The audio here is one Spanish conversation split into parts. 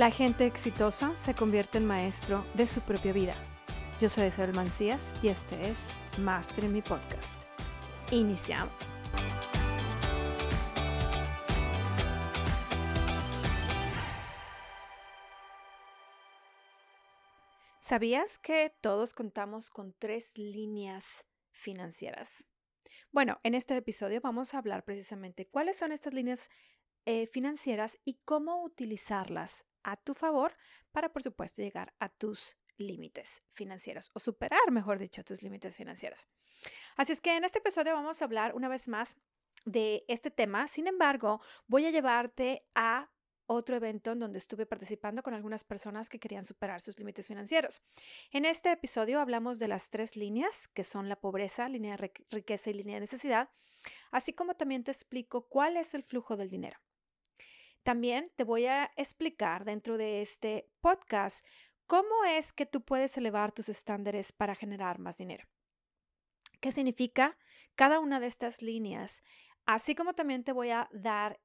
La gente exitosa se convierte en maestro de su propia vida. Yo soy Isabel Mancías y este es Master en mi podcast. Iniciamos. ¿Sabías que todos contamos con tres líneas financieras? Bueno, en este episodio vamos a hablar precisamente cuáles son estas líneas eh, financieras y cómo utilizarlas a tu favor para, por supuesto, llegar a tus límites financieros o superar, mejor dicho, tus límites financieros. Así es que en este episodio vamos a hablar una vez más de este tema. Sin embargo, voy a llevarte a otro evento en donde estuve participando con algunas personas que querían superar sus límites financieros. En este episodio hablamos de las tres líneas, que son la pobreza, línea de riqueza y línea de necesidad, así como también te explico cuál es el flujo del dinero. También te voy a explicar dentro de este podcast cómo es que tú puedes elevar tus estándares para generar más dinero. ¿Qué significa cada una de estas líneas? Así como también te voy a dar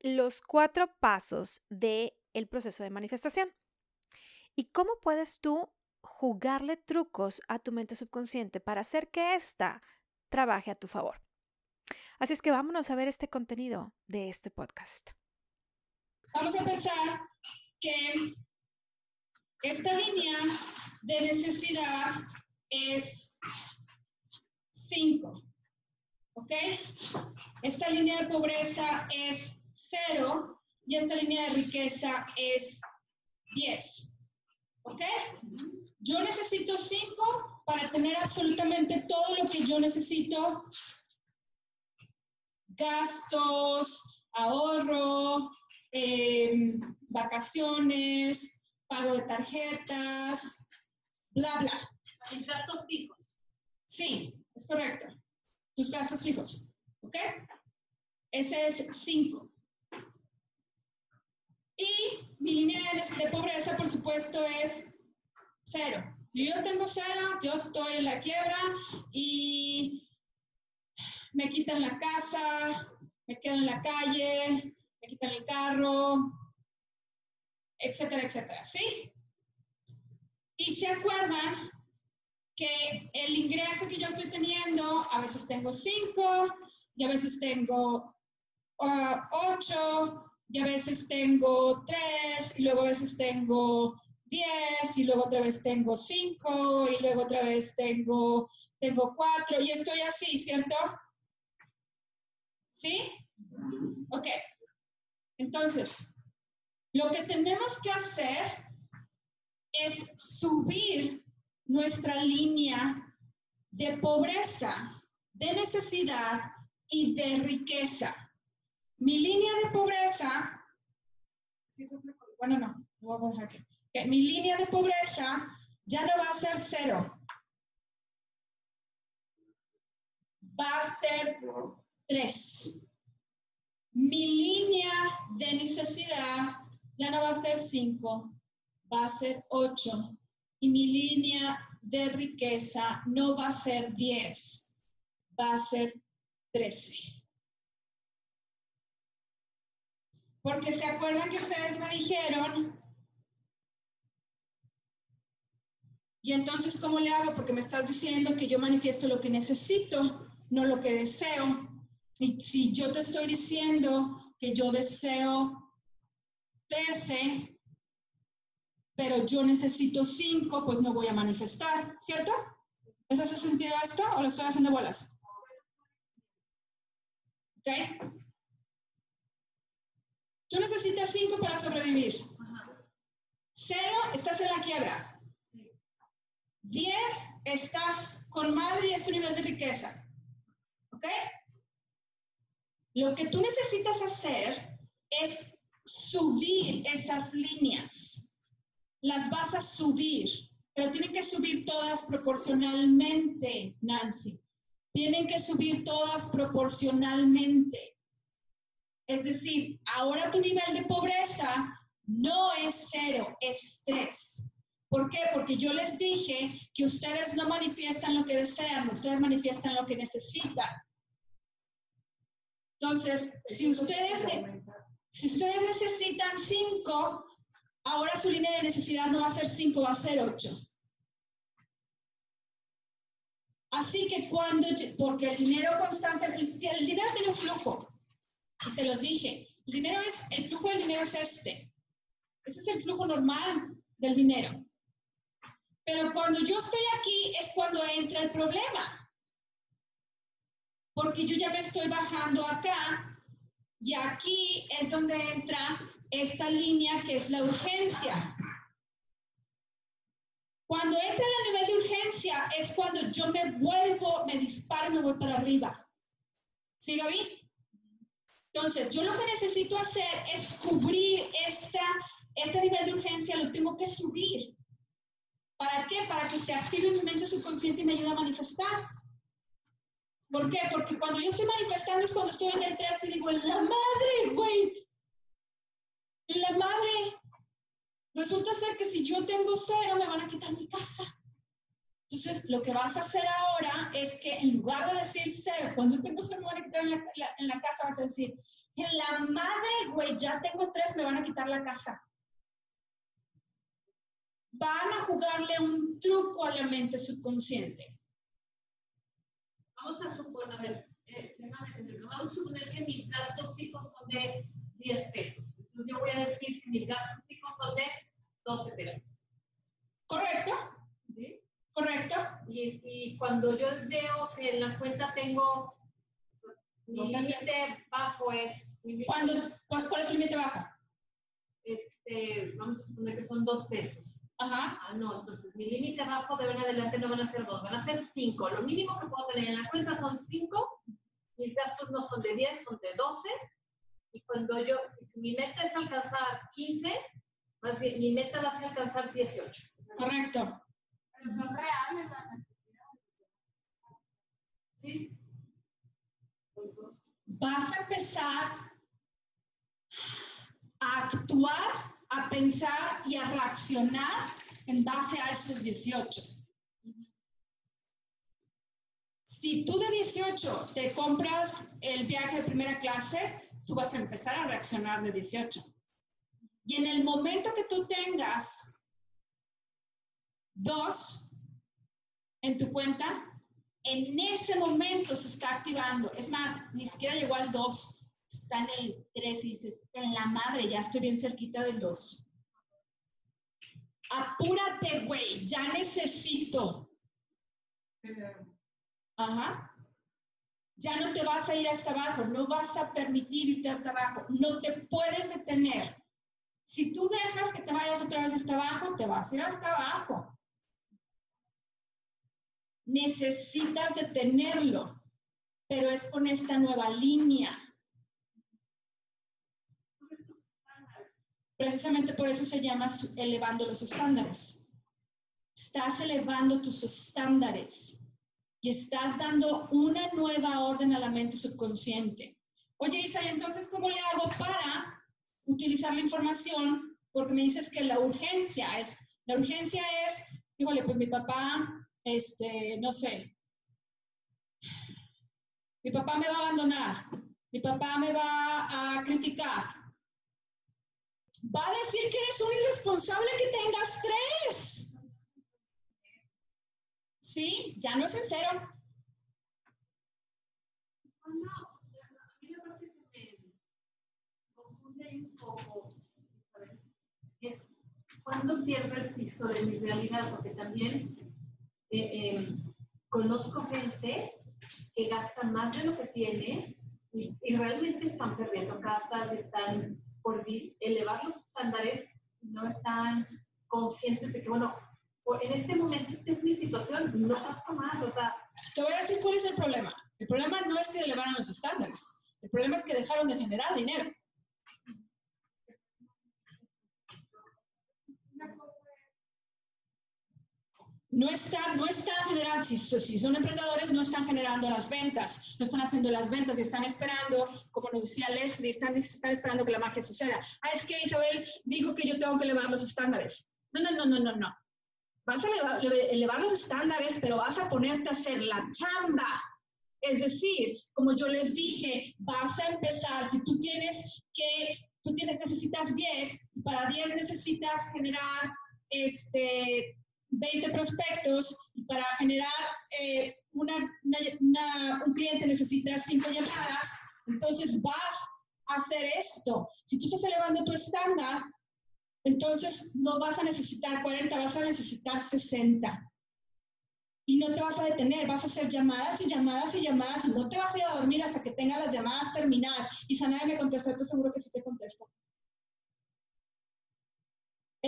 los cuatro pasos del el proceso de manifestación. ¿Y cómo puedes tú jugarle trucos a tu mente subconsciente para hacer que ésta trabaje a tu favor? Así es que vámonos a ver este contenido de este podcast. Vamos a pensar que esta línea de necesidad es 5. ¿Ok? Esta línea de pobreza es 0 y esta línea de riqueza es 10. ¿Ok? Yo necesito 5 para tener absolutamente todo lo que yo necesito. Gastos, ahorro, Em, vacaciones, pago de tarjetas, bla, bla. gastos fijos? Sí, es correcto. Tus gastos fijos. ¿Ok? Ese es 5. Y mi línea de pobreza, por supuesto, es cero. Si yo tengo cero, yo estoy en la quiebra y me quitan la casa, me quedo en la calle, me quitan el carro, etcétera, etcétera, ¿sí? Y se acuerdan que el ingreso que yo estoy teniendo, a veces tengo cinco, y a veces tengo ah, ocho, y a veces tengo tres, y luego a veces tengo diez, y luego otra vez tengo cinco, y luego otra vez tengo, tengo cuatro, y estoy así, ¿cierto? ¿Sí? Ok. Entonces, lo que tenemos que hacer es subir nuestra línea de pobreza, de necesidad y de riqueza. Mi línea de pobreza, bueno, no, no vamos a dejar aquí. mi línea de pobreza ya no va a ser cero. Va a ser tres mi línea de necesidad ya no va a ser 5, va a ser 8. Y mi línea de riqueza no va a ser 10, va a ser 13. Porque se acuerdan que ustedes me dijeron, y entonces, ¿cómo le hago? Porque me estás diciendo que yo manifiesto lo que necesito, no lo que deseo. Si yo te estoy diciendo que yo deseo 13, pero yo necesito 5, pues no voy a manifestar, ¿cierto? ¿Les hace sentido esto o lo estoy haciendo bolas? ¿Ok? Tú necesitas 5 para sobrevivir. 0, estás en la quiebra. 10, estás con madre y es tu nivel de riqueza. ¿Ok? Lo que tú necesitas hacer es subir esas líneas. Las vas a subir, pero tienen que subir todas proporcionalmente, Nancy. Tienen que subir todas proporcionalmente. Es decir, ahora tu nivel de pobreza no es cero, es tres. ¿Por qué? Porque yo les dije que ustedes no manifiestan lo que desean, ustedes manifiestan lo que necesitan. Entonces, si ustedes, si ustedes necesitan cinco, ahora su línea de necesidad no va a ser 5, va a ser 8. Así que cuando, porque el dinero constante, el, dinero tiene un flujo, y se los dije, el dinero es, el flujo del dinero es este. Ese es el flujo normal del dinero. Pero cuando yo estoy aquí es cuando entra el problema. Porque yo ya me estoy bajando acá y aquí es donde entra esta línea que es la urgencia. Cuando entra el nivel de urgencia es cuando yo me vuelvo, me disparo, me voy para arriba. ¿Sí, Gaby? Entonces, yo lo que necesito hacer es cubrir esta, este nivel de urgencia, lo tengo que subir. ¿Para qué? Para que se active mi mente subconsciente y me ayude a manifestar. ¿Por qué? Porque cuando yo estoy manifestando es cuando estoy en el 3 y digo, en la madre, güey. En la madre. Resulta ser que si yo tengo cero, me van a quitar mi casa. Entonces, lo que vas a hacer ahora es que en lugar de decir cero, cuando tengo cero, me van a quitar en la, en la casa, vas a decir, en la madre, güey, ya tengo tres, me van a quitar la casa. Van a jugarle un truco a la mente subconsciente. Vamos a suponer, a ver, eh, vamos a suponer que mis gastos fijos son de 10 pesos. Entonces yo voy a decir que mis gastos fijos son de 12 pesos. ¿Correcto? ¿Sí? ¿Correcto? Y, y cuando yo veo que en la cuenta tengo mi límite bajo es... ¿Cuándo, ¿Cuál es el límite bajo? Este, vamos a suponer que son 2 pesos. Ajá. Ah, no, entonces mi límite bajo de en adelante no van a ser 2, van a ser 5. Lo mínimo que puedo tener en la cuenta son 5. Mis gastos no son de 10, son de 12. Y cuando yo, si mi meta es alcanzar 15, más bien, mi meta va a ser alcanzar 18. Correcto. Pero son reales las necesidades. ¿Sí? Vas a empezar a actuar, a pensar y a reaccionar en base a esos 18. Si tú de 18 te compras el viaje de primera clase, tú vas a empezar a reaccionar de 18. Y en el momento que tú tengas dos en tu cuenta, en ese momento se está activando. Es más, ni siquiera llegó al 2, está en el 3 y dices, en la madre, ya estoy bien cerquita del 2. Apúrate, güey, ya necesito. Ajá. Ya no te vas a ir hasta abajo, no vas a permitir irte hasta abajo, no te puedes detener. Si tú dejas que te vayas otra vez hasta abajo, te vas a ir hasta abajo. Necesitas detenerlo, pero es con esta nueva línea. Precisamente por eso se llama elevando los estándares. Estás elevando tus estándares y estás dando una nueva orden a la mente subconsciente. Oye, Isa, entonces cómo le hago para utilizar la información porque me dices que la urgencia es, la urgencia es, híjole, pues mi papá, este, no sé, mi papá me va a abandonar, mi papá me va a criticar, va a decir que eres un irresponsable que tengas tres. ¿Sí? Ya no es en cero. es cuando pierdo el piso de mi realidad, porque también eh, eh, conozco gente que gasta más de lo que tiene y, realmente están perdiendo casas, están por elevar los estándares, no están conscientes de que, bueno, en este momento, esta es mi situación, no gasto más, o sea... Te voy a decir cuál es el problema. El problema no es que elevaran los estándares, el problema es que dejaron de generar dinero. No están, no están generando, si, son emprendedores, no están generando las ventas, no están haciendo las ventas y están esperando, como nos decía Leslie, están, están esperando que la magia suceda. Ah, es que Isabel dijo que yo tengo que elevar los estándares. No, no, no, no, no, no. Vas a elevar, elevar los estándares, pero vas a ponerte a hacer la chamba. Es decir, como yo les dije, vas a empezar, si tú tienes que tú tienes, necesitas 10, y para 10 necesitas generar este, 20 prospectos, y para generar eh, una, una, un cliente necesitas 5 llamadas, entonces vas a hacer esto. Si tú estás elevando tu estándar, entonces no vas a necesitar 40, vas a necesitar 60 y no te vas a detener, vas a hacer llamadas y llamadas y llamadas y no te vas a ir a dormir hasta que tengas las llamadas terminadas. Y si nadie me contesta, te seguro que sí te contesta.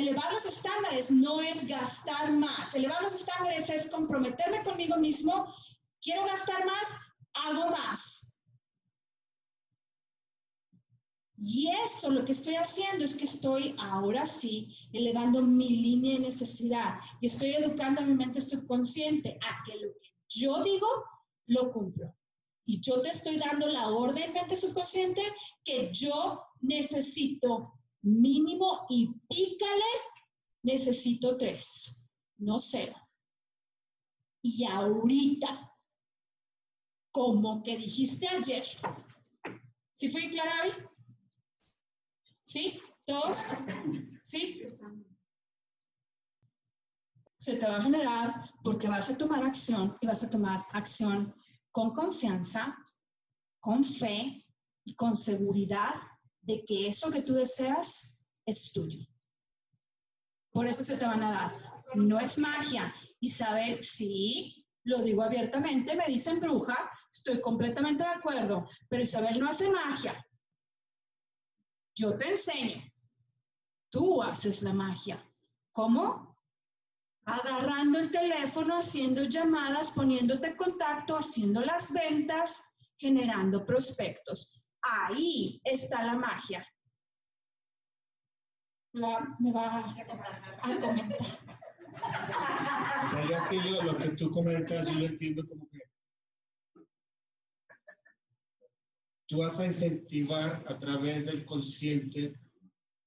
Elevar los estándares no es gastar más. Elevar los estándares es comprometerme conmigo mismo. Quiero gastar más, hago más. Y eso lo que estoy haciendo es que estoy ahora sí elevando mi línea de necesidad y estoy educando a mi mente subconsciente a que lo que yo digo lo cumplo. Y yo te estoy dando la orden mente subconsciente que yo necesito mínimo y pícale, necesito tres, no cero. Y ahorita, como que dijiste ayer, ¿sí fui clara, Abby? ¿Sí? ¿Dos? ¿Sí? Se te va a generar porque vas a tomar acción y vas a tomar acción con confianza, con fe y con seguridad de que eso que tú deseas es tuyo. Por eso se te van a dar. No es magia. Isabel, sí, lo digo abiertamente, me dicen bruja, estoy completamente de acuerdo, pero Isabel no hace magia. Yo te enseño. Tú haces la magia. ¿Cómo? Agarrando el teléfono, haciendo llamadas, poniéndote en contacto, haciendo las ventas, generando prospectos. Ahí está la magia. me va a comentar. O sea, ya sí lo, lo, que tú comentas, yo lo entiendo como que tú vas a incentivar a través del consciente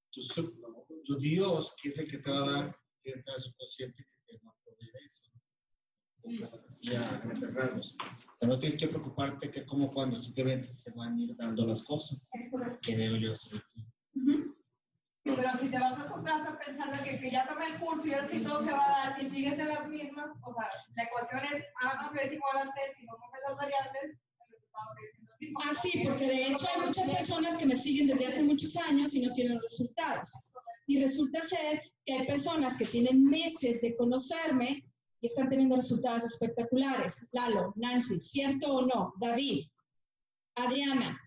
tu, tu Dios, que es el que te va a dar dentro del subconsciente que te va a proveer eso. Así a grandes rasgos. O sea, no tienes que preocuparte que como cuando simplemente se van a ir dando las cosas que veo yo sobre ti. Pero si te vas a tu casa pensando que, que ya tomé el curso y así todo se va a dar y sigues en las mismas, o sea, la ecuación es A más B es igual a C, si no coges las variables, el resultado es Ah, sí, porque de hecho hay muchas personas que me siguen desde hace muchos años y no tienen resultados. Y resulta ser que hay personas que tienen meses de conocerme y están teniendo resultados espectaculares. Lalo, Nancy, ¿cierto o no? David, Adriana.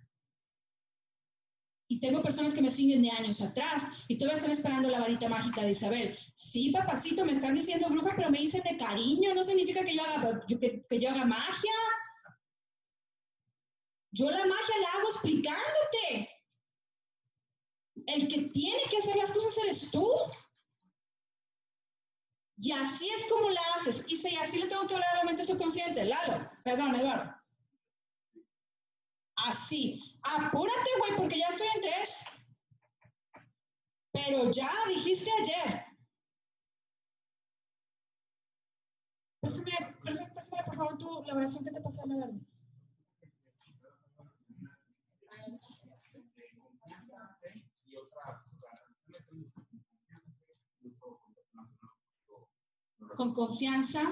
Y tengo personas que me siguen de años atrás y todavía están esperando la varita mágica de Isabel. Sí, papacito, me están diciendo bruja, pero me dicen de cariño, no significa que yo haga, que yo haga magia. Yo la magia la hago explicándote. El que tiene que hacer las cosas eres tú. Y así es como la haces. Y si así le tengo que hablar a la mente subconsciente. Lalo, perdón, Eduardo. Así. Apúrate, güey, porque ya estoy en tres. Pero ya dijiste ayer. Pásame, pásame por favor tu la oración que te pasó la verdad. Con confianza,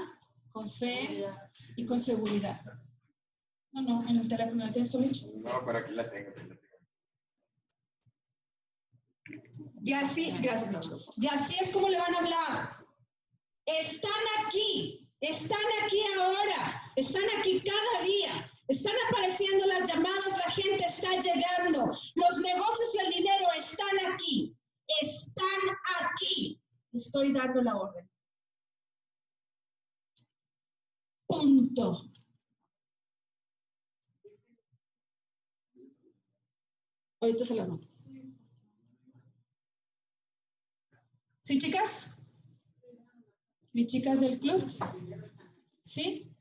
con fe y con seguridad. No, no, en el teléfono, ¿la tienes tú, No, para aquí la tengo. Ya así, gracias, Micho. Ya así es como le van a hablar. Están aquí, están aquí ahora, están aquí cada día, están apareciendo las llamadas, la gente está llegando, los negocios y el dinero están aquí, están aquí. Estoy dando la orden. Punto. Ahorita se las mando. ¿Sí, chicas? ¿Mis chicas del club? ¿Sí?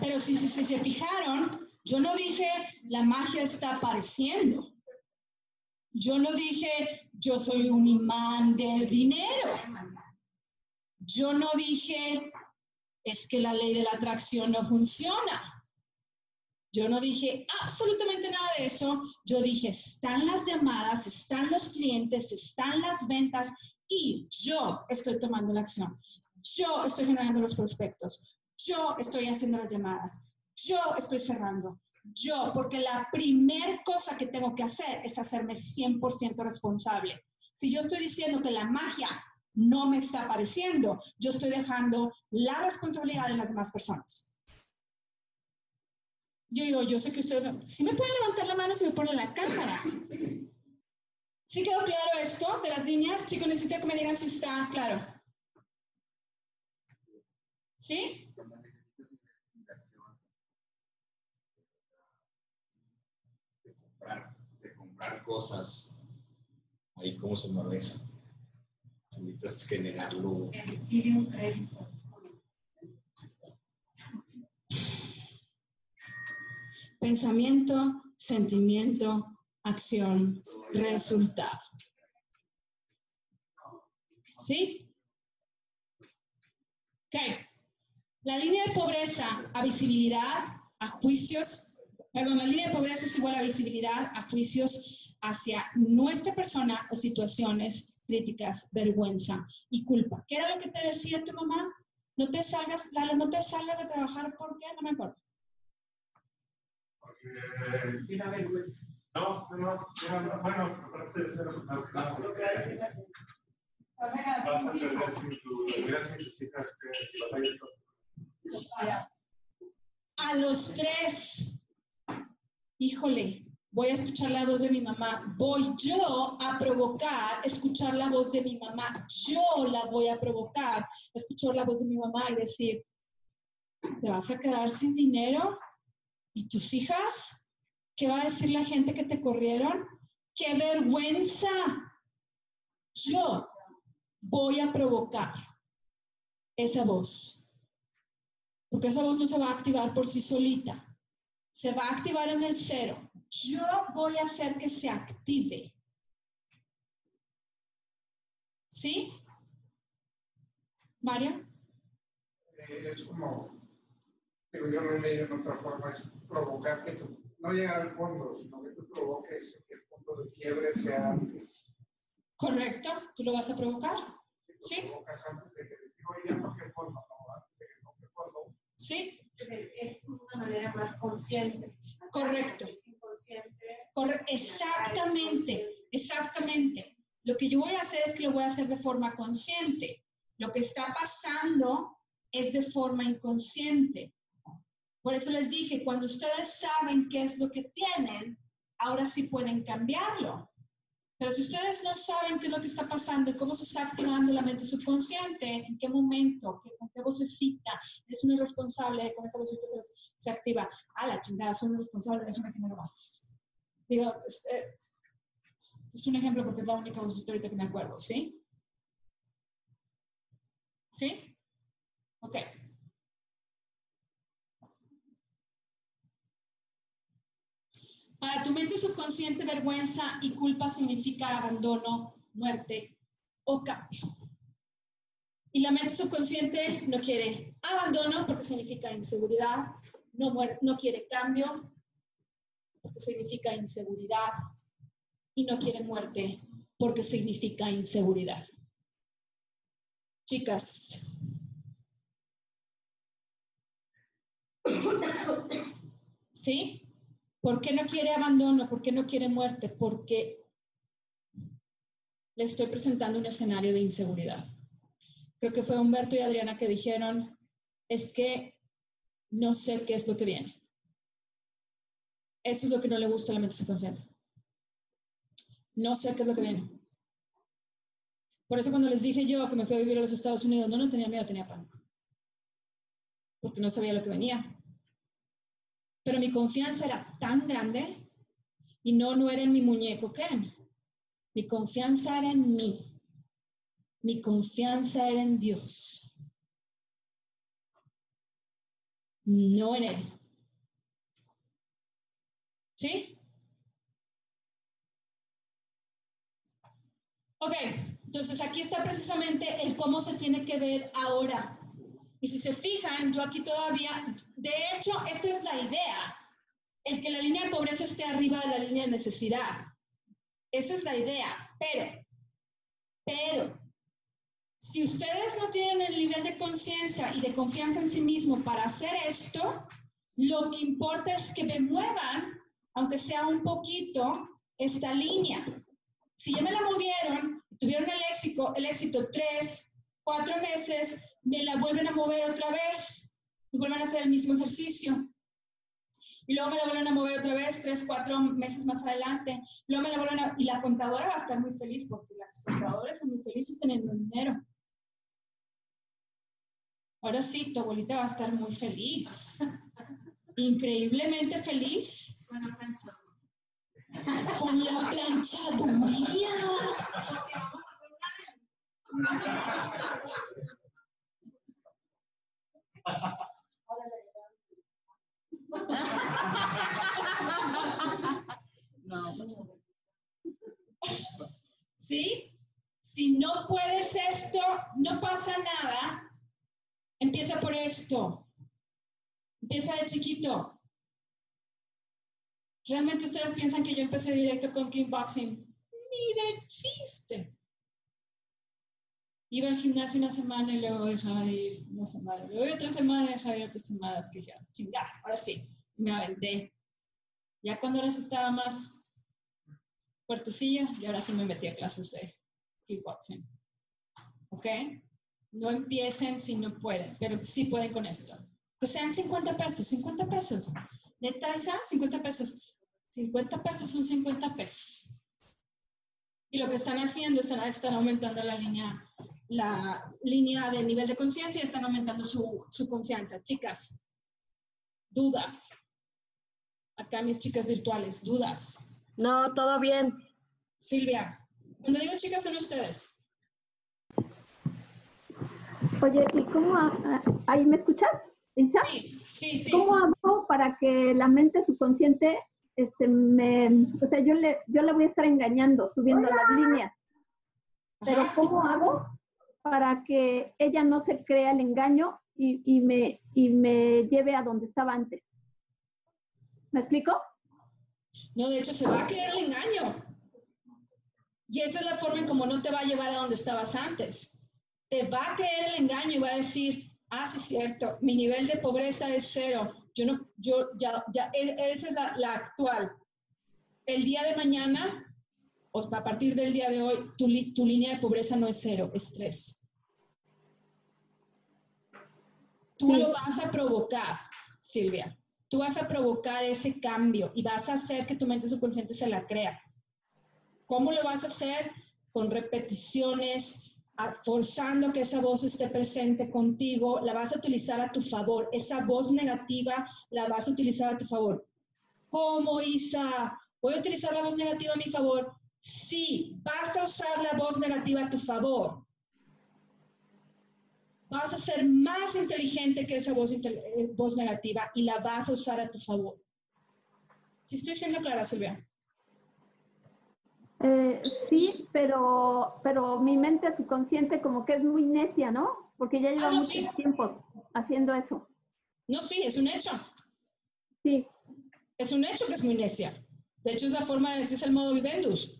Pero si, si, se fijaron, yo no dije la magia está apareciendo. Yo no dije yo soy un imán del dinero. Yo no dije, es que la ley de la atracción no funciona. Yo no dije absolutamente nada de eso. Yo dije, están las llamadas, están los clientes, están las ventas y yo estoy tomando la acción. Yo estoy generando los prospectos. Yo estoy haciendo las llamadas. Yo estoy cerrando. Yo, porque la primer cosa que tengo que hacer es hacerme 100% responsable. Si yo estoy diciendo que la magia no me está apareciendo, yo estoy dejando la responsabilidad en las demás personas. Yo digo, yo sé que ustedes, si me pueden levantar la mano, si me ponen la cámara. ¿Sí quedó claro esto de las líneas? Chicos, necesito que me digan si está claro. ¿Sí? De comprar, de comprar cosas. Ahí, ¿cómo se mueve eso? Necesitas generarlo. Pensamiento, sentimiento, acción, resultado. ¿Sí? Ok. La línea de pobreza a visibilidad, a juicios, perdón, la línea de pobreza es igual a visibilidad, a juicios hacia nuestra persona o situaciones críticas, vergüenza y culpa. ¿Qué era lo que te decía tu mamá? No te salgas, Lalo, no te salgas de trabajar porque no me acuerdo. Porque, no, no, no, no, bueno, aparte de ser más que nada, porque vas a perder sin tu, sin tus hijas, que si batallas con A los tres, híjole, voy a escuchar la voz de mi mamá. Voy yo a provocar escuchar la voz de mi mamá. Yo la voy a provocar escuchar la voz de mi mamá y decir, ¿te vas a quedar sin dinero? ¿Y tus hijas? ¿Qué va a decir la gente que te corrieron? ¡Qué vergüenza! Yo voy a provocar esa voz. Porque esa voz no se va a activar por sí solita. Se va a activar en el cero. Yo voy a hacer que se active. ¿Sí? María. Eh, es como, pero yo lo leí en otra forma, es provocar que tú no llegar al fondo, sino que tú provoques que el punto de quiebre sea antes. Correcto, tú lo vas a provocar. Sí. Provocas antes de que te no que fondo, no, antes de que no fondo. Sí. Es una manera más consciente. Correcto. Exactamente, exactamente. Lo que yo voy a hacer es que lo voy a hacer de forma consciente. Lo que está pasando es de forma inconsciente. Por eso les dije, cuando ustedes saben qué es lo que tienen, ahora sí pueden cambiarlo. Pero si ustedes no saben qué es lo que está pasando y cómo se está activando la mente subconsciente, en qué momento, qué, con qué vocecita, es un irresponsable, con esa vocecita se, se activa, a la chingada, soy un irresponsable, déjame que me lo más. Digo, es, eh, es, un ejemplo porque es la única vocecita ahorita que me acuerdo, ¿sí? ¿Sí? Ok. Para tu mente subconsciente, vergüenza y culpa significa abandono, muerte o cambio. Y la mente subconsciente no quiere abandono porque significa inseguridad, no, no quiere cambio porque significa inseguridad y no quiere muerte porque significa inseguridad. Chicas, ¿sí? ¿Por qué no quiere abandono? ¿Por qué no quiere muerte? Porque le estoy presentando un escenario de inseguridad. Creo que fue Humberto y Adriana que dijeron, es que no sé qué es lo que viene. Eso es lo que no le gusta a la mente subconsciente. No sé qué es lo que viene. Por eso cuando les dije yo que me fui a vivir a los Estados Unidos, no, no tenía miedo, tenía pánico. Porque no sabía lo que venía. Pero mi confianza era tan grande y no, no era en mi muñeco Ken. Mi confianza era en mí. Mi confianza era en Dios. No en Él. ¿Sí? Ok, entonces aquí está precisamente el cómo se tiene que ver ahora y si se fijan, yo aquí todavía, de hecho, esta es la idea. el que la línea de pobreza esté arriba de la línea de necesidad. Esa es la idea. Pero, pero, si ustedes no tienen el nivel de conciencia y de confianza en sí mismo para hacer esto, lo que importa es que me muevan, aunque sea un poquito, esta línea. Si ya me la movieron, tuvieron el éxito, el éxito tres, cuatro meses, me la vuelven a mover otra vez y vuelven a hacer el mismo ejercicio. Y luego me la vuelven a mover otra vez tres, cuatro meses más adelante. Luego me la vuelven a... Y la contadora va a estar muy feliz porque las contadoras son muy felices teniendo dinero. Ahora sí, tu abuelita va a estar muy feliz. Increíblemente feliz. Con la planchaduría. ¿Sí? Si no puedes esto, no pasa nada. Empieza por esto. Empieza de chiquito. ¿Realmente ustedes piensan que yo empecé directo con kickboxing? Ni de chiste. Iba al gimnasio una semana y luego dejaba de ir una semana. Luego otra semana dejaba de ir otras semanas. Que dije, chingar, ahora sí, me aventé. Ya cuando ahora sí estaba más fuertecilla, y ahora sí me metí a clases de kickboxing. ¿Ok? No empiecen si no pueden, pero sí pueden con esto. Que sean 50 pesos, 50 pesos. Neta esa, 50 pesos. 50 pesos son 50 pesos. Y lo que están haciendo, están, están aumentando la línea, la línea de nivel de conciencia y están aumentando su, su confianza. Chicas, dudas. Acá mis chicas virtuales, dudas. No, todo bien. Silvia, cuando digo chicas son ustedes. Oye, ¿y cómo? ¿Ahí me escuchas? Isa? Sí, sí, sí. ¿Cómo hago para que la mente subconsciente, este, me, o sea, yo le, yo la voy a estar engañando, subiendo las líneas, pero Ajá. ¿cómo hago para que ella no se crea el engaño y, me, y me lleve a donde estaba antes? ¿Me explico? No, de hecho se va a creer el engaño. Y esa es la forma en cómo no te va a llevar a donde estabas antes. Te va a creer el engaño y va a decir, ah, sí cierto, mi nivel de pobreza es cero. Yo no, yo ya, ya, e- esa es la, actual. El día de mañana, a partir del día de hoy, tu, li- tu línea de pobreza no es cero, es tres. Tú lo vas a provocar, Silvia. Tú vas a provocar ese cambio y vas a hacer que tu mente subconsciente se la crea. ¿Cómo lo vas a hacer? Con repeticiones, forzando que esa voz esté presente contigo, la vas a utilizar a tu favor. Esa voz negativa la vas a utilizar a tu favor. ¿Cómo, Isa? ¿Voy a utilizar la voz negativa a mi favor? Sí, vas a usar la voz negativa a tu favor. Vas a ser más inteligente que esa voz, eh, voz negativa y la vas a usar a tu favor. ¿Sí estoy siendo clara, Silvia? Eh, sí, pero, pero mi mente subconsciente como que es muy necia, ¿no? Porque ya lleva Ah, no, mucho sí. tiempo haciendo eso. No, sí, es un hecho. Sí, Es un hecho que es muy necia. De hecho, es la forma de decir, es el modo vivendus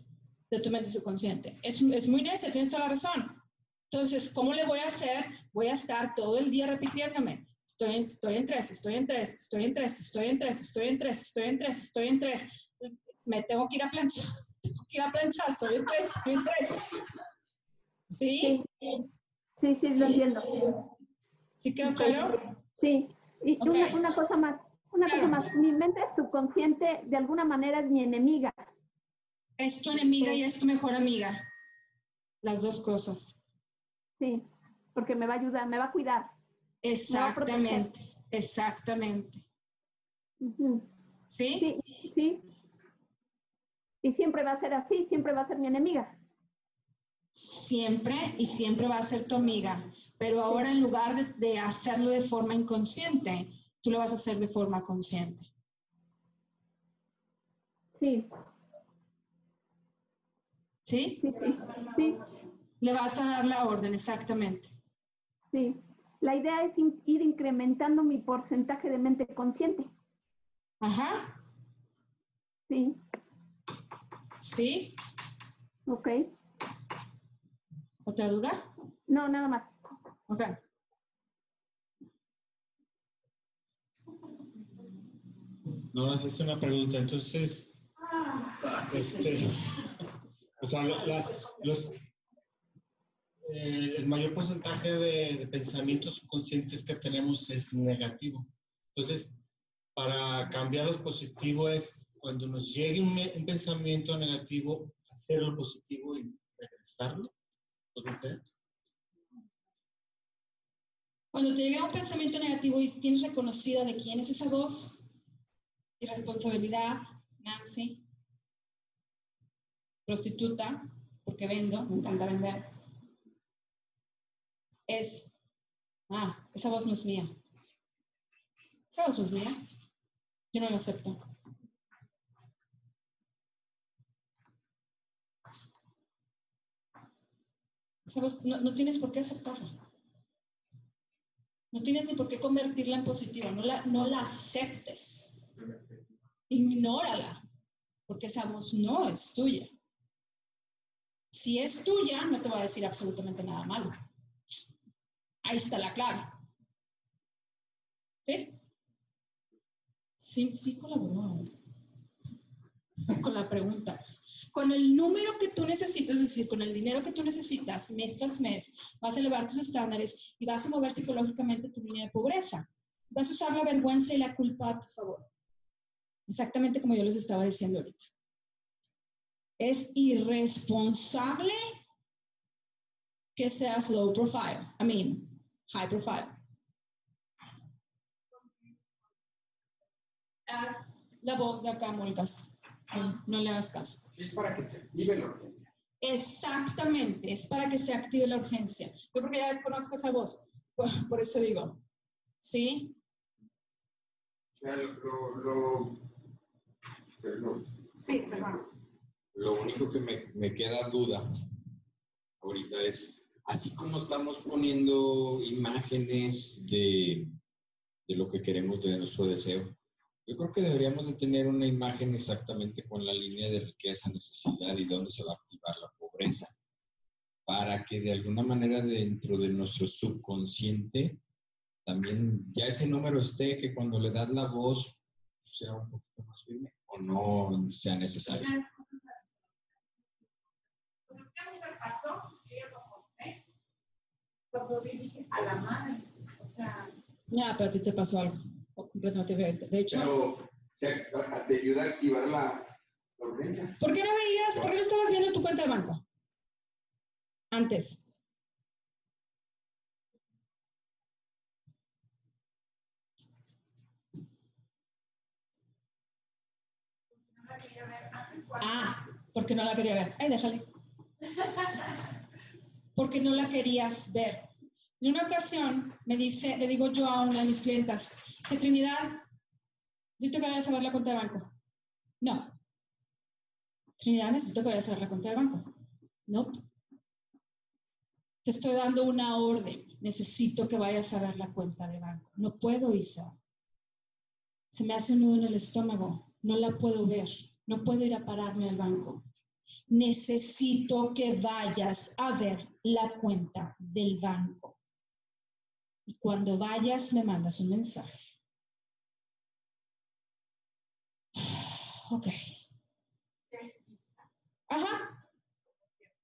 de tu mente subconsciente. Es, es muy necia, tienes toda la razón. Entonces, ¿cómo le voy a hacer? Voy a estar todo el día repitiéndome. Estoy en, estoy en tres, estoy en tres, estoy en tres, estoy en tres, estoy en tres, estoy en tres, estoy en tres. Me tengo que ir a planchar, tengo que ir a planchar, estoy en tres, estoy en tres. ¿Sí? sí, sí, lo entiendo. ¿Sí quedó claro? Sí, y Ok. una, una cosa más, una cosa Claro. más. Mi mente subconsciente de alguna manera es mi enemiga. Es tu enemiga y es tu mejor amiga. Las dos cosas. Sí, porque me va a ayudar, me va a cuidar. Exactamente, exactamente. ¿Sí? Sí, sí. Y siempre va a ser así, siempre va a ser mi enemiga. Siempre y siempre va a ser tu amiga. Pero ahora en lugar de, de hacerlo de forma inconsciente, tú lo vas a hacer de forma consciente. Sí, ¿Sí? sí, sí, sí, Le vas a dar la orden, exactamente. sí. La idea es in- ir incrementando mi porcentaje de mente consciente. Ajá. Sí, ¿Sí? ok. ¿Otra duda? No, nada más. Ok. No, es una pregunta. Entonces, este, o sea, las, los, eh, el mayor porcentaje de, de pensamientos subconscientes que tenemos es negativo. Entonces, para cambiarlo positivo es cuando nos llegue un, un pensamiento negativo, hacerlo positivo y regresarlo. ¿Puede ser? Cuando te llega un pensamiento negativo y tienes reconocida de quién es esa voz, irresponsabilidad, Nancy, prostituta, porque vendo, me encanta vender, es, ah, esa voz no es mía. Esa voz no es mía. Yo no la acepto. Esa voz, no, no tienes por qué aceptarla. No tienes ni por qué convertirla en positiva, no la, no la aceptes. Ignórala, porque esa voz no es tuya. Si es tuya, no te va a decir absolutamente nada malo. Ahí está la clave. ¿Sí? Sí, sí colaboró con la pregunta. Con el número que tú necesitas, es decir, con el dinero que tú necesitas mes tras mes, vas a elevar tus estándares y vas a mover psicológicamente tu línea de pobreza. Vas a usar la vergüenza y la culpa a tu favor. Exactamente como yo les estaba diciendo ahorita. Es irresponsable que seas low profile, I mean, high profile. Haz la voz de acá, Molgas. Sí, no le hagas caso. Es para que se active la urgencia. Exactamente, es para que se active la urgencia. Yo porque ya conozco esa voz, por, por eso digo, ¿sí? O sea, lo, lo, lo, perdón. Sí, perdón. Lo único que me, me queda duda ahorita es, así como estamos poniendo imágenes de, de lo que queremos, de nuestro deseo, yo creo que deberíamos de tener una imagen exactamente con la línea de riqueza, necesidad y dónde se va a activar la pobreza, para que de alguna manera dentro de nuestro subconsciente también ya ese número esté, que cuando le das la voz sea un poquito más firme o no sea necesario. Pues es que a mí me pasó, yo lo conté, cuando vi dije, a la madre, o sea, Ya, pero a ti te pasó algo completamente diferente. De hecho, Pero o sea, te ayuda a activar la, la urgencia. ¿por qué no veías, por qué no estabas viendo tu cuenta de banco? Antes. no la quería ver antes cuando Ah, porque no la quería ver. Ay, déjale. Porque no la querías ver. En una ocasión me dice, le digo yo a una de mis clientas, que Trinidad, necesito que vayas a ver la cuenta de banco. No. Trinidad, necesito que vayas a ver la cuenta de banco. No. Te estoy dando una orden. Necesito que vayas a ver la cuenta de banco. No puedo, Isa. Se me hace un nudo en el estómago. No la puedo ver. No puedo ir a pararme al banco. Necesito que vayas a ver la cuenta del banco. Y cuando vayas, me mandas un mensaje. Ok. Ajá.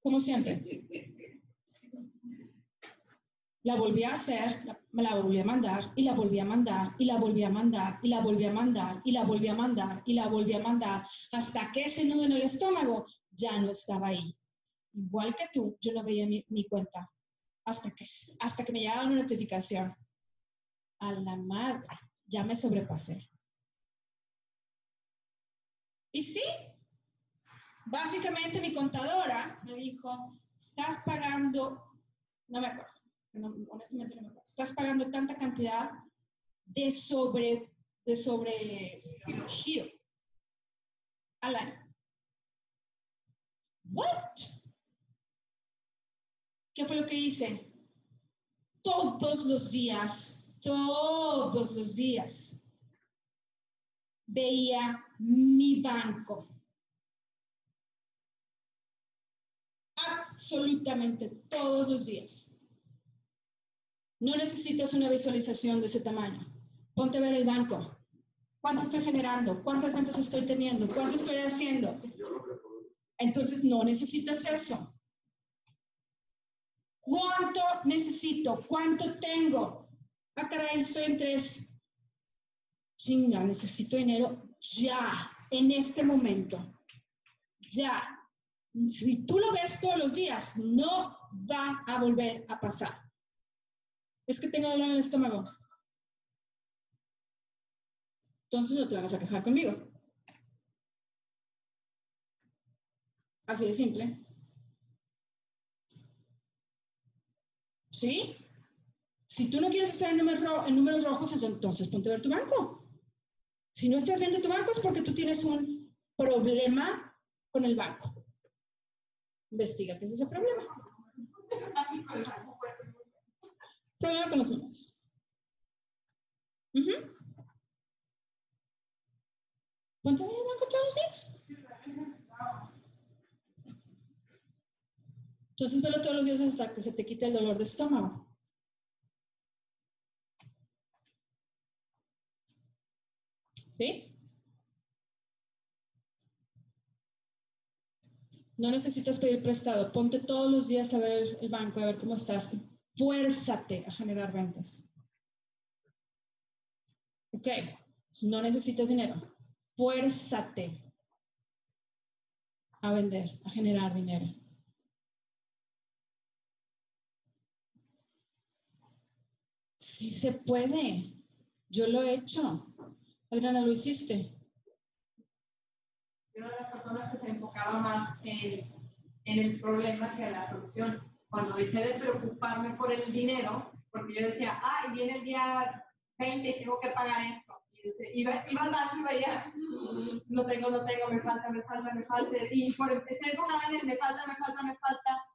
Como siempre. La volví a hacer, me la volví a mandar, y la volví a mandar, y la volví a mandar, y la volví a mandar, y la volví a mandar, y la volví a mandar, hasta que ese nudo en el estómago ya no estaba ahí. Igual que tú, yo no veía mi, mi cuenta, hasta que, hasta que me llegaba una notificación. A la madre, ya me sobrepasé. Y sí, básicamente mi contadora me dijo, estás pagando, no me acuerdo, honestamente no me acuerdo, estás pagando tanta cantidad de sobre, de sobre giro. What? ¿Qué fue lo que hice? Todos los días, todos los días, veía mi banco. Absolutamente todos los días. No necesitas una visualización de ese tamaño. Ponte a ver el banco. ¿Cuánto estoy generando? ¿Cuántas ventas estoy teniendo? ¿Cuánto estoy haciendo? Entonces no necesitas eso. ¿Cuánto necesito? ¿Cuánto tengo? Ah, caray, estoy en tres. Chinga, necesito dinero ya, en este momento. Ya. Si tú lo ves todos los días, no va a volver a pasar. Es que tengo dolor en el estómago. Entonces no te vas a quejar conmigo. Así de simple. ¿Sí? Si tú no quieres estar en números, en números rojos, entonces ponte a ver tu banco. Si no estás viendo tu banco es porque tú tienes un problema con el banco. Investiga qué es ese problema. problema con los números. Ponte a ver el banco todos los días. Entonces velo todos los días hasta que se te quite el dolor de estómago. ¿Sí? No necesitas pedir prestado. Ponte todos los días a ver el banco, a ver cómo estás. Fuérzate a generar ventas. Ok, no necesitas dinero. Fuérzate a vender, a generar dinero. Sí se puede. Yo lo he hecho. Adriana, ¿lo hiciste? Yo era de las personas que se enfocaba más en, en el problema que en la solución. Cuando dejé de preocuparme por el dinero, porque yo decía, ay, viene el día 20, tengo que pagar esto. Y decía, iba, iba andando y veía, no tengo, no tengo, me falta, me falta, me falta. Y por empecé enfocada en me falta, me falta, me falta,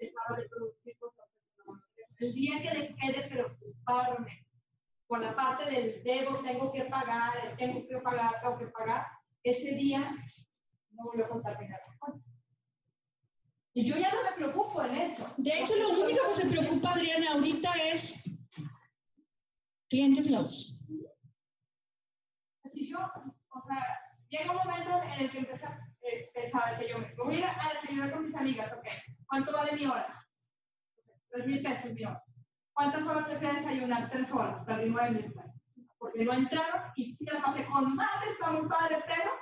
dejaba de producir cosas. El día que dejé de preocuparme por la parte del debo, tengo que pagar, tengo que pagar, tengo que pagar, ese día no volvió a contar dinero. Y yo ya no me preocupo en eso. De hecho, lo único que se preocupa Adriana ahorita es clientes nuevos. Si yo, o sea, llega un momento en el que empecé a eh, pensar que yo me voy a ir a desayunar con mis amigas, ok, ¿cuánto vale mi hora? Tres mil pesos mi hora. ¿Cuántas horas me fui a desayunar? Tres horas, perdí nueve mil pesos. Porque no entraron y si las pasé con madre, está muy padre, pero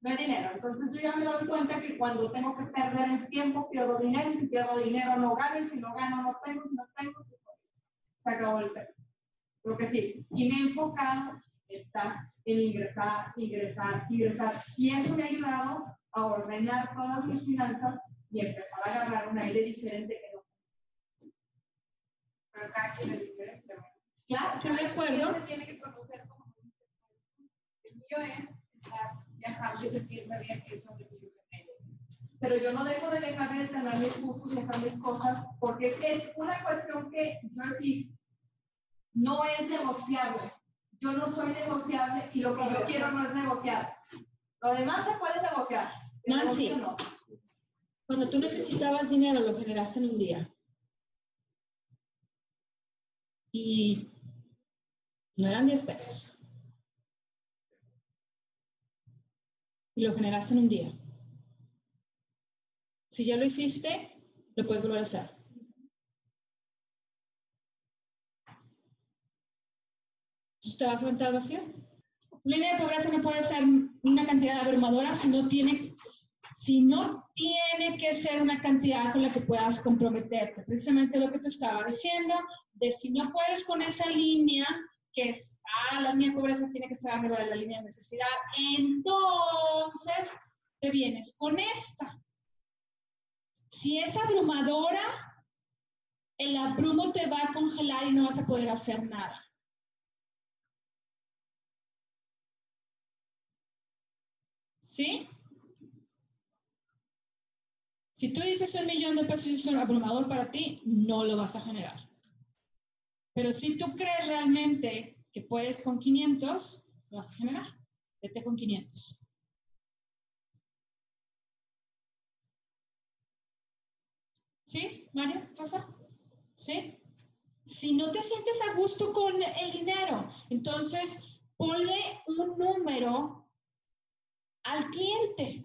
no hay dinero. Entonces yo ya me doy cuenta que cuando tengo que perder el tiempo, pierdo dinero, y si pierdo dinero no gano, y si no gano no tengo, si no tengo, pues, se acabó el tema. Lo que sí, y me he enfocado está en ingresar, ingresar, ingresar. Y eso me ha ayudado a ordenar todas mis finanzas y empezar a agarrar un aire diferente que. Pero cada quien es diferente. Claro, estoy de acuerdo. Se tiene que conocer como el mío es estar viajando y sentirme bien, que es donde yo pero yo no dejo de dejar de tener mis gustos y hacer mis cosas porque es una cuestión que yo sí no es negociable. Yo no soy negociable y lo que yo quiero no es negociable. Lo demás se puede negociar. Nancy, no. cuando tú necesitabas dinero lo generaste en un día. Y no eran 10 pesos. Y lo generaste en un día. Si ya lo hiciste, lo puedes volver a hacer. Te vas a aventar vacío. Línea de pobreza no puede ser una cantidad abrumadora si no tiene, si no tiene que ser una cantidad con la que puedas comprometerte. Precisamente lo que te estaba diciendo, de si no puedes con esa línea, que es, ah, la línea pobreza tiene que estar arriba la línea de necesidad, entonces te vienes con esta. Si es abrumadora, el abrumo te va a congelar y no vas a poder hacer nada. ¿Sí? Si tú dices un millón de pesos es abrumador para ti, no lo vas a generar. Pero si tú crees realmente que puedes con 500, lo vas a generar. Vete con 500. ¿Sí, Mario? Rosa? ¿Sí? Si no te sientes a gusto con el dinero, entonces ponle un número al cliente.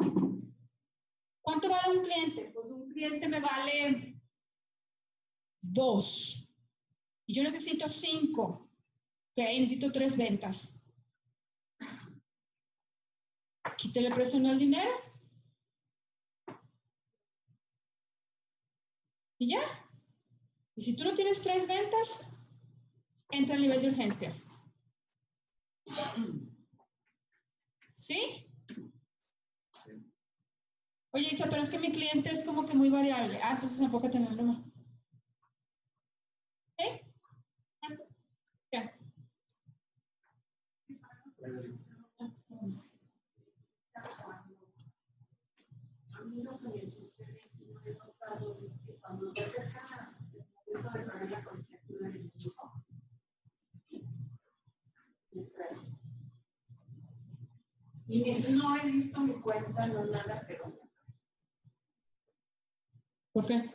¿Cuánto vale un cliente? Pues un cliente me vale dos. Y yo necesito cinco. Ok, necesito tres ventas. Quítale presión al dinero. Y ya. Y si tú no tienes tres ventas, entra al nivel de urgencia. ¿Sí? Oye, Isa, pero es que mi cliente es como que muy variable. Ah, entonces enfócate en el número. ¿Eh? Ya. A mí lo que me sucede y no he notado es que cuando se acerca el momento de pagar la colegiatura de mi hijo, me estreso. Y no he visto mi cuenta, no nada, pero ¿Por qué?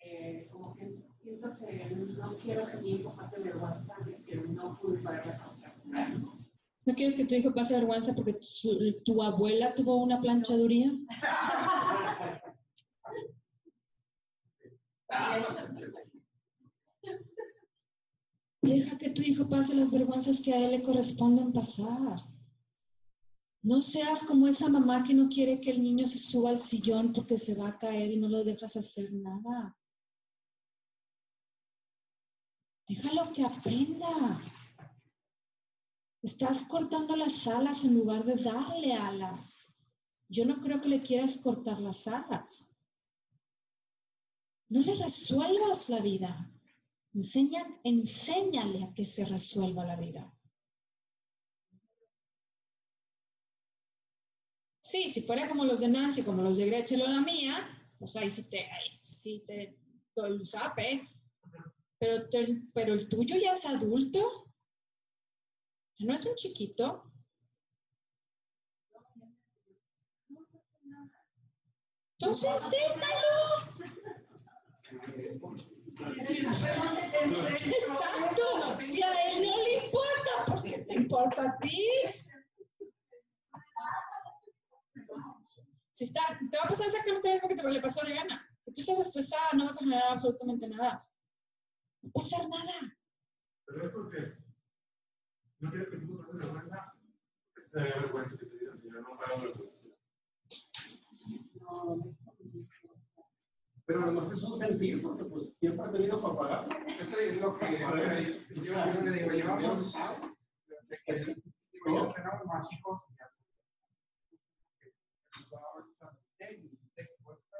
eh, como que siento que no quiero que mi hijo pase vergüenza de que no pude pagar la colegiatura. ¿No quieres que tu hijo pase vergüenza porque tu, tu abuela tuvo una planchaduría? Deja que tu hijo pase las vergüenzas que a él le corresponden pasar. No seas como esa mamá que no quiere que el niño se suba al sillón porque se va a caer y no lo dejas hacer nada. Déjalo que aprenda. Estás cortando las alas en lugar de darle alas. Yo no creo que le quieras cortar las alas. No le resuelvas la vida. Enseña, enséñale a que se resuelva la vida. Sí, si fuera como los de Nancy, como los de Gretchen o la mía, pues ahí sí te, ahí sí te doy el zape. Pero, te- pero el tuyo ya es adulto. ¿No es un chiquito? Entonces, déjalo. Exacto. Si a él no le importa, pues ¿qué te importa a ti? Si estás, te va a pasar exactamente lo mismo que te le pasó a Diana. Si tú estás estresada, no vas a generar absolutamente nada. No va a pasar nada. Pero es porque no quieres que tu hijo pase vergüenza. Te da vergüenza que te digan, señor, no pago la colegiatura. Pero además es un sentir porque pues siempre ha tenido para pagar. Esto es lo que yo, yo le digo, llevamos, ya tenemos más hijos, ya y te imagen.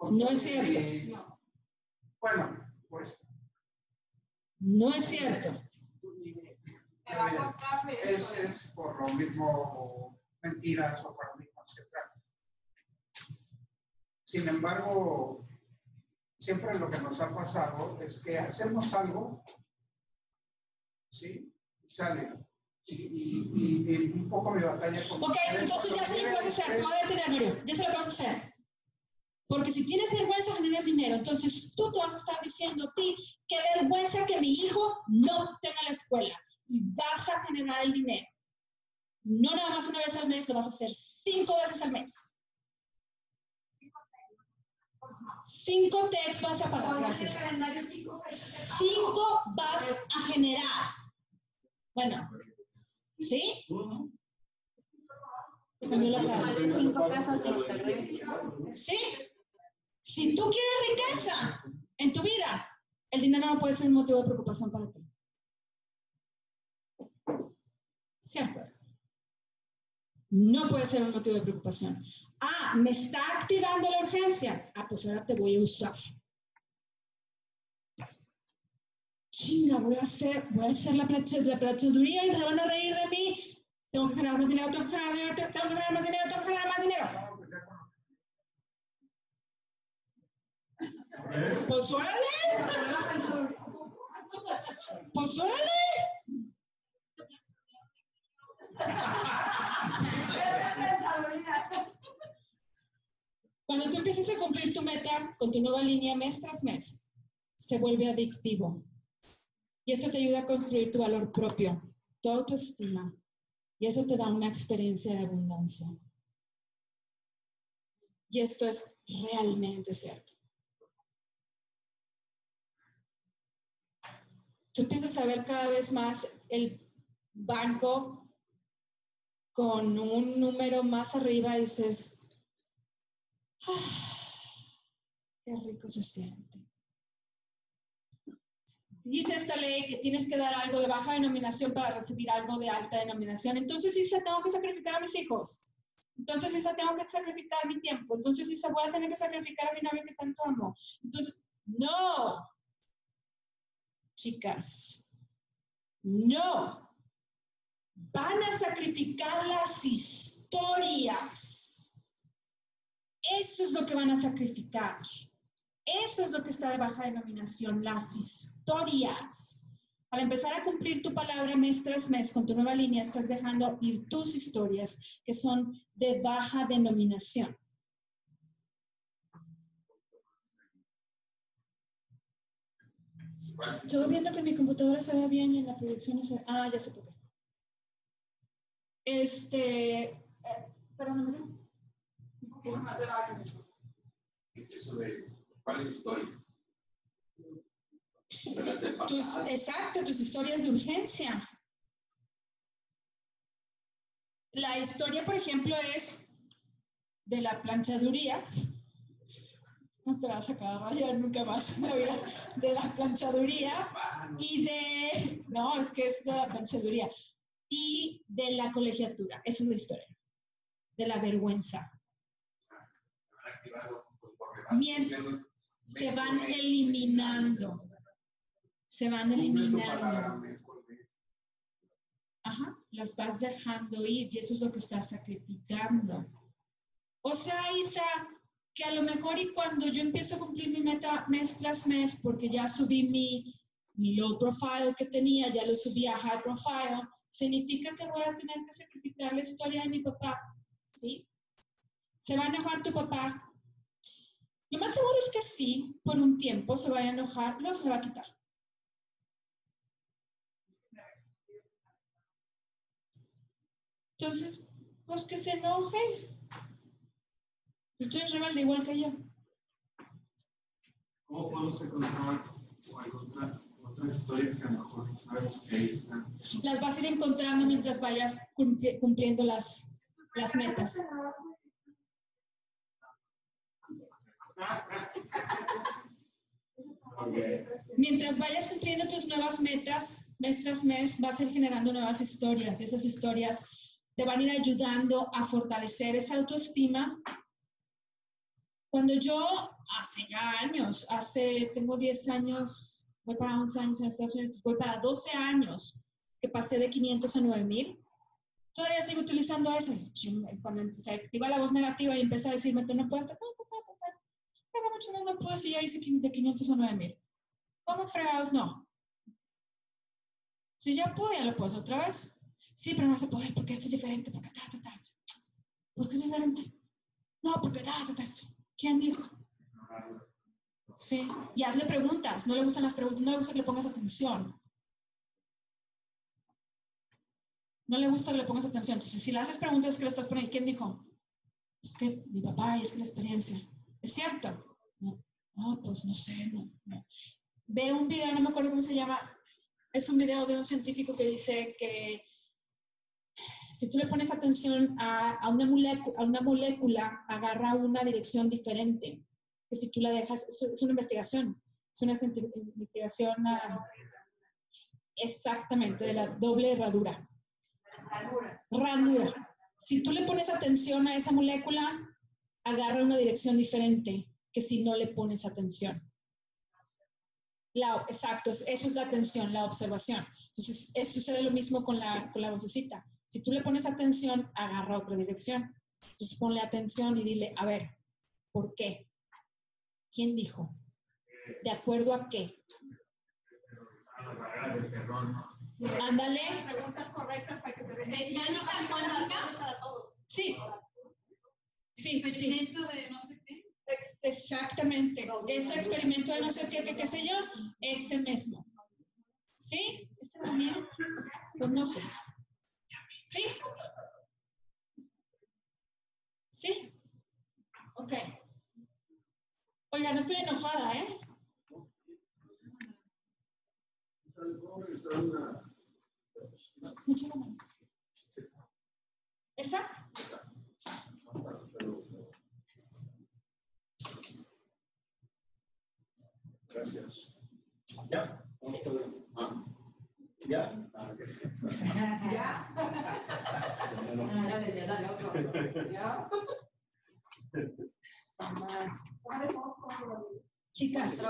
No es cierto. Bueno, pues No es cierto. Me va a costar es, eso. es por lo mismo mentiras o paradigmas que traen. Sin embargo, siempre lo que nos ha pasado es que hacemos algo, ¿sí? Y sale. Y, y- y- y un poco mi batalla con Ok, entonces ya sé lo a hacer. No. Ya sé lo a hacer. Porque si tienes vergüenza, generas dinero. Entonces tú te vas a estar diciendo a ti, qué vergüenza que mi hijo no tenga la escuela. Y vas a generar el dinero. No nada más una vez al mes, lo vas a hacer cinco veces al mes. Cinco techs vas a pagar, gracias. Cinco vas a generar. Bueno, ¿sí? Me cambió la cara. Sí. Si tú quieres riqueza en tu vida, el dinero no puede ser un motivo de preocupación para ti. ¿Cierto? No puede ser un motivo de preocupación. Ah, me está activando la urgencia. Ah, pues ahora te voy a usar. Chinga, voy a hacer, voy a hacer la, proceduría y me van a reír de mí. Tengo que generar más dinero, tengo que generar dinero, tengo que generar más dinero, tengo que generar más dinero. Pues órale. Pues órale. Pensaduría tú empiezas a cumplir tu meta con tu nueva línea mes tras mes, se vuelve adictivo. Y eso te ayuda a construir tu valor propio, tu autoestima. Y eso te da una experiencia de abundancia. Y esto es realmente cierto. Tú empiezas a ver cada vez más el banco con un número más arriba y dices, qué rico se siente. Dice esta ley que tienes que dar algo de baja denominación para recibir algo de alta denominación. Entonces, sí, tengo que sacrificar a mis hijos. Entonces, sí, tengo que sacrificar mi tiempo. Entonces, sí, voy a tener que sacrificar a mi novio que tanto amo. Entonces, no. Chicas, no. Van a sacrificar las historias. Eso es lo que van a sacrificar. Eso es lo que está de baja denominación, las historias. Al empezar a cumplir tu palabra mes tras mes con tu nueva línea, estás dejando ir tus historias que son de baja denominación. Estoy viendo que mi computadora se ve bien y en la proyección no se ve. Ah, ya sé por qué. Este. Eh, perdóname. Un poquito más de baja. Es eso de cuáles historias. Tus, exacto, tus historias de urgencia. La historia, por ejemplo, es de la planchaduría. No te vas a acabar ya nunca más en la vida. De la planchaduría y de. No, es que es de la planchaduría. Y de la colegiatura. Esa es la historia. De la vergüenza. Mientras se van eliminando. Se van eliminando. Ajá, las vas dejando ir y eso es lo que estás sacrificando. O sea, Isa, que a lo mejor y cuando yo empiezo a cumplir mi meta mes tras mes, porque ya subí mi, mi low profile que tenía, ya lo subí a high profile, significa que voy a tener que sacrificar la historia de mi papá, ¿sí? ¿Se va a enojar tu papá? Lo más seguro es que sí, por un tiempo se va a enojar, luego se va a quitar. Entonces, pues que se enoje. Estoy rebelde igual que yo. ¿Cómo podemos encontrar o encontrar otras historias que a lo mejor no sabemos que ahí están? Las vas a ir encontrando mientras vayas cumpliendo las, las metas. Mientras vayas cumpliendo tus nuevas metas, mes tras mes, vas a ir generando nuevas historias y esas historias te van a ir ayudando a fortalecer esa autoestima. Cuando yo, hace ya años, hace, tengo 10 años, voy para 11 años en Estados Unidos, voy para 12 años, que pasé de 500 a 9000, todavía sigo utilizando ese. Cuando se activa la voz negativa y empieza a decirme, tú no puedes, tengo mucho no puedo, si ya hice de 500 a 9000. ¿Cómo fregados no? Si ya puedo, ya lo puedo hacer otra vez. Sí, pero no vas a poder porque esto es diferente, porque ta, ta, ta. ¿Por qué es diferente? No, porque ta, ta, ta. ¿Quién dijo? Sí, y hazle preguntas. No le gustan las preguntas, no le gusta que le pongas atención. No le gusta que le pongas atención. Entonces, si le haces preguntas que le estás poniendo, ¿quién dijo? Es que mi papá y es que la experiencia. ¿Es cierto? No, no pues no sé, no, no. Ve un video, no me acuerdo cómo se llama. Es un video de un científico que dice que si tú le pones atención a, una molécula, a una molécula, agarra una dirección diferente. Que si tú la dejas, es, una investigación, es una investigación ah, exactamente de la doble herradura. Ranura. Si tú le pones atención a esa molécula, agarra una dirección diferente que si no le pones atención. La, exacto, eso es la atención, la observación. Entonces, sucede lo mismo con la, con la vocecita. Si tú le pones atención, agarra otra dirección. Entonces ponle atención y dile, a ver, ¿por qué? ¿Quién dijo? ¿De acuerdo a qué? Ándale. Preguntas correctas para que te. Ya no para todos. Sí. Sí, sí, sí. de no sé Exactamente. Ese experimento de no sé qué, qué, sé yo, ese mismo. ¿Sí? ¿Este también? Pues no sé. ¿Sí? ¿Sí? Ok. Oiga, no estoy enojada, ¿eh? Mano. ¿Esa? Gracias. ¿Ya? Vamos a ver. Ah. ¿Ya? Ah, ok. Ya. Dale, dale, otro. Ya. Chicas,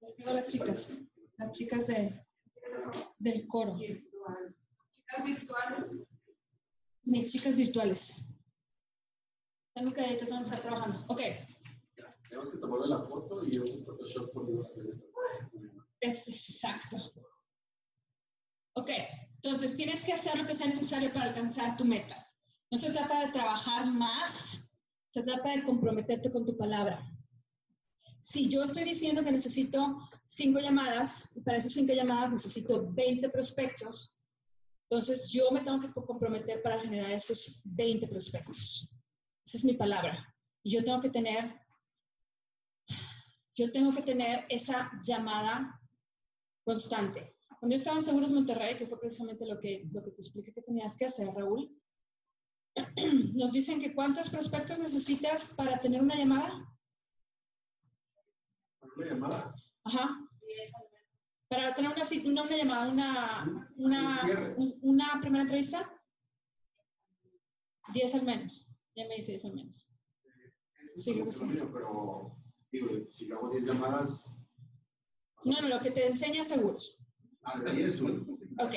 les digo a las chicas, las chicas de, del coro, Chicas virtuales. mis chicas virtuales. Tengo que ahí van a estar trabajando. Ok, Tenemos que tomarle la foto y un Photoshop por es, es exacto. Ok, entonces tienes que hacer lo que sea necesario para alcanzar tu meta. No se trata de trabajar más, se trata de comprometerte con tu palabra. Si yo estoy diciendo que necesito cinco llamadas, y para esas cinco llamadas necesito 20 prospectos, entonces yo me tengo que comprometer para generar esos 20 prospectos. Esa es mi palabra. Y yo tengo que tener, yo tengo que tener esa llamada constante. Cuando yo estaba en Seguros Monterrey, que fue precisamente lo que, lo que te expliqué que tenías que hacer, Raúl, nos dicen que cuántos prospectos necesitas para tener una llamada. Una llamada. Ajá. Para tener una, una, una llamada, una, una, un- una primera entrevista. 10 al menos. Ya me dice 10 al menos. Sí, creo que sí. Pero, digo, si hago 10 llamadas. No, no, lo que te enseña seguros. Ah, de 10, uno. Ok.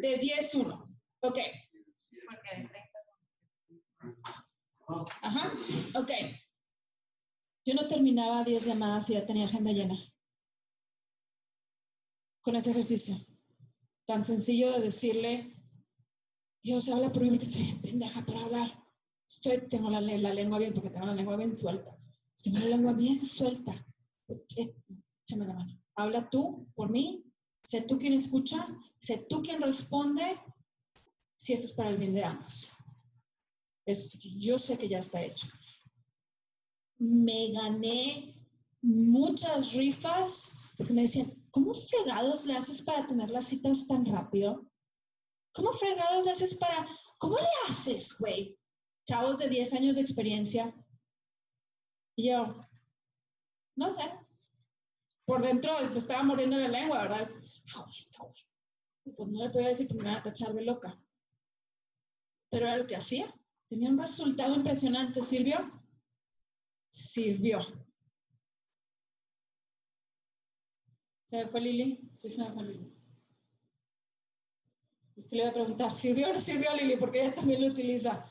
De 10, 1. Ok. Ajá. Ok. Yo no terminaba 10 llamadas y ya tenía agenda llena. Con ese ejercicio. Tan sencillo de decirle, Dios habla por mí porque estoy pendeja para hablar. Estoy, tengo la, la lengua bien, porque tengo la lengua bien suelta. Tengo la lengua bien suelta. Échame la mano. Habla tú por mí. Sé tú quien escucha. Sé tú quien responde. Si esto es para el bien de ambos. Es, yo sé que ya está hecho. Me gané muchas rifas porque me decían, ¿cómo fregados le haces para tener las citas tan rápido? ¿Cómo fregados le haces para, cómo le haces, güey? Chavos de 10 años de experiencia. Y yo, no sé. Por dentro me estaba mordiendo la lengua, ¿verdad? Es, "Ah, esto, güey". Y Pues no le podía decir porque me iban a tachar de loca. Pero era lo que hacía. Tenía un resultado impresionante. ¿Sirvió? Sirvió. ¿Se me fue Lili? Sí, se me fue Lili. Es que le iba a preguntar, ¿sirvió o no sirvió Lili? Porque ella también lo utiliza.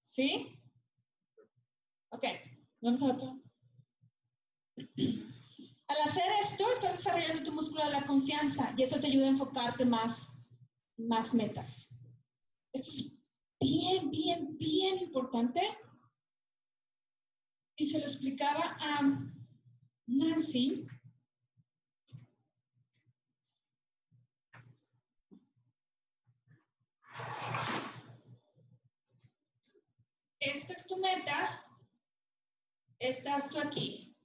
¿Sí? Ok, vamos a otro. Al hacer esto, estás desarrollando tu músculo de la confianza y eso te ayuda a enfocarte más, más metas. Esto es bien, bien, bien importante. Y se lo explicaba a Nancy. Esta es tu meta. Estás tú aquí.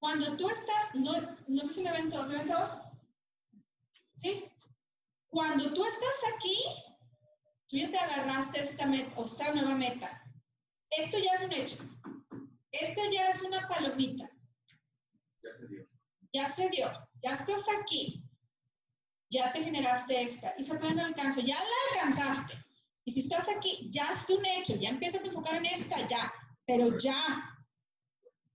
Cuando tú estás, no, no sé si me ven todos, ¿me ven todos? ¿Sí? Cuando tú estás aquí, tú ya te agarraste esta meta, o esta nueva meta. Esto ya es un hecho. Esto ya es una palomita. Ya se dio. Ya se dio. Ya estás aquí. Ya te generaste esta. Y se todavía no alcanzo. Ya la alcanzaste. Y si estás aquí, ya es un hecho. Ya empiezas a enfocar en esta, ya. Pero ya.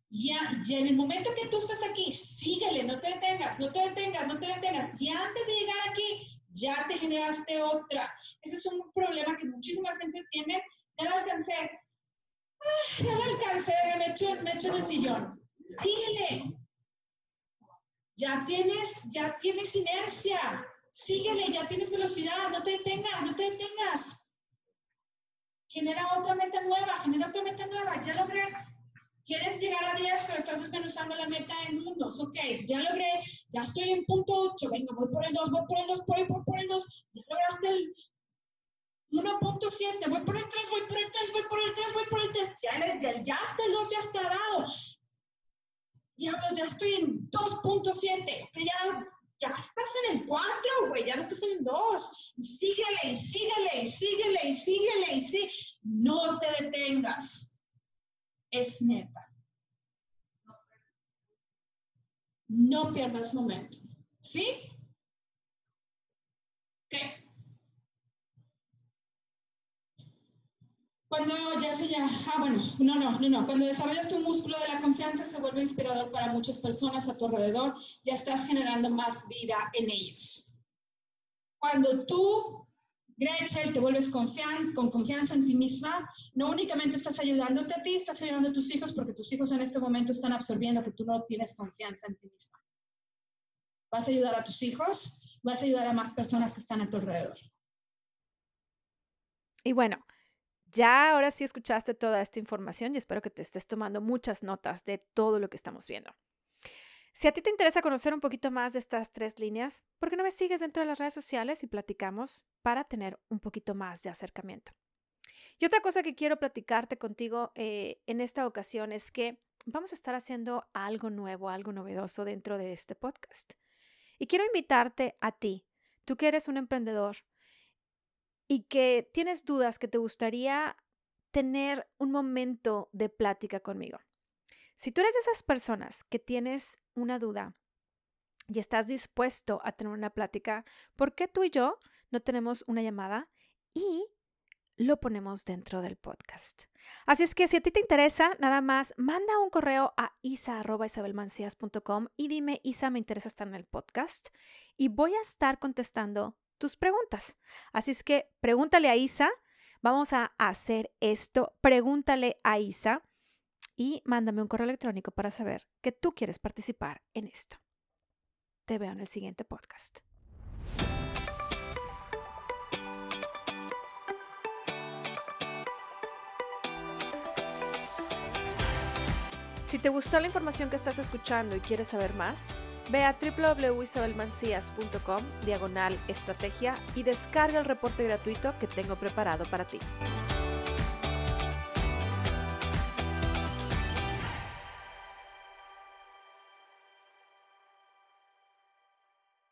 Ya, ya en el momento que tú estás aquí, síguele, no te detengas, no te detengas, no te detengas. Y antes de llegar aquí, ya te generaste otra. Ese es un problema que muchísima gente tiene. Ya la alcancé. Ah, ya la alcancé, me echo, me echo en el sillón. Síguele. Ya tienes, ya tienes inercia. Síguele, ya tienes velocidad. No te detengas, no te detengas. genera otra meta nueva, genera otra meta nueva, ya logré. Quieres llegar a 10, pero estás desmenuzando la meta en unos. Ok, ya logré, ya estoy en punto 8, venga, voy por el 2, voy por el 2, voy por el 2, ya lograste el 1.7, voy por el 3, voy por el 3, voy por el 3, voy por el 3, ya, ya, ya está el 2, ya está dado. Diablos, ya estoy en 2.7, que ya, ya estás en el 4, güey, ya no estás en el 2. Síguele y síguele y síguele y síguele y sí. No te detengas. Es neta. No pierdas momento. ¿Sí? ¿Qué? Cuando ya se ya, ah, bueno, no, no, no, no. Cuando desarrollas tu músculo de la confianza, se vuelve inspirador para muchas personas a tu alrededor. Ya estás generando más vida en ellos. Cuando tú, Gretchen, te vuelves confian con confianza en ti misma, no únicamente estás ayudándote a ti, estás ayudando a tus hijos porque tus hijos en este momento están absorbiendo que tú no tienes confianza en ti misma. Vas a ayudar a tus hijos, vas a ayudar a más personas que están a tu alrededor. Y bueno, ya ahora sí escuchaste toda esta información y espero que te estés tomando muchas notas de todo lo que estamos viendo. Si a ti te interesa conocer un poquito más de estas tres líneas, ¿por qué no me sigues dentro de las redes sociales y platicamos para tener un poquito más de acercamiento? Y otra cosa que quiero platicarte contigo eh, en esta ocasión es que vamos a estar haciendo algo nuevo, algo novedoso dentro de este podcast. Y quiero invitarte a ti, tú que eres un emprendedor, y que tienes dudas que te gustaría tener un momento de plática conmigo. Si tú eres de esas personas que tienes una duda y estás dispuesto a tener una plática, ¿por qué tú y yo no tenemos una llamada y lo ponemos dentro del podcast? Así es que si a ti te interesa, nada más manda un correo a isa.isabelmancias.com y dime, Isa, me interesa estar en el podcast y voy a estar contestando tus preguntas. Así es que pregúntale a Isa, vamos a hacer esto, pregúntale a Isa y mándame un correo electrónico para saber que tú quieres participar en esto. Te veo en el siguiente podcast. Si te gustó la información que estás escuchando y quieres saber más, Ve a www.isabelmancias.com diagonal estrategia y descarga el reporte gratuito que tengo preparado para ti.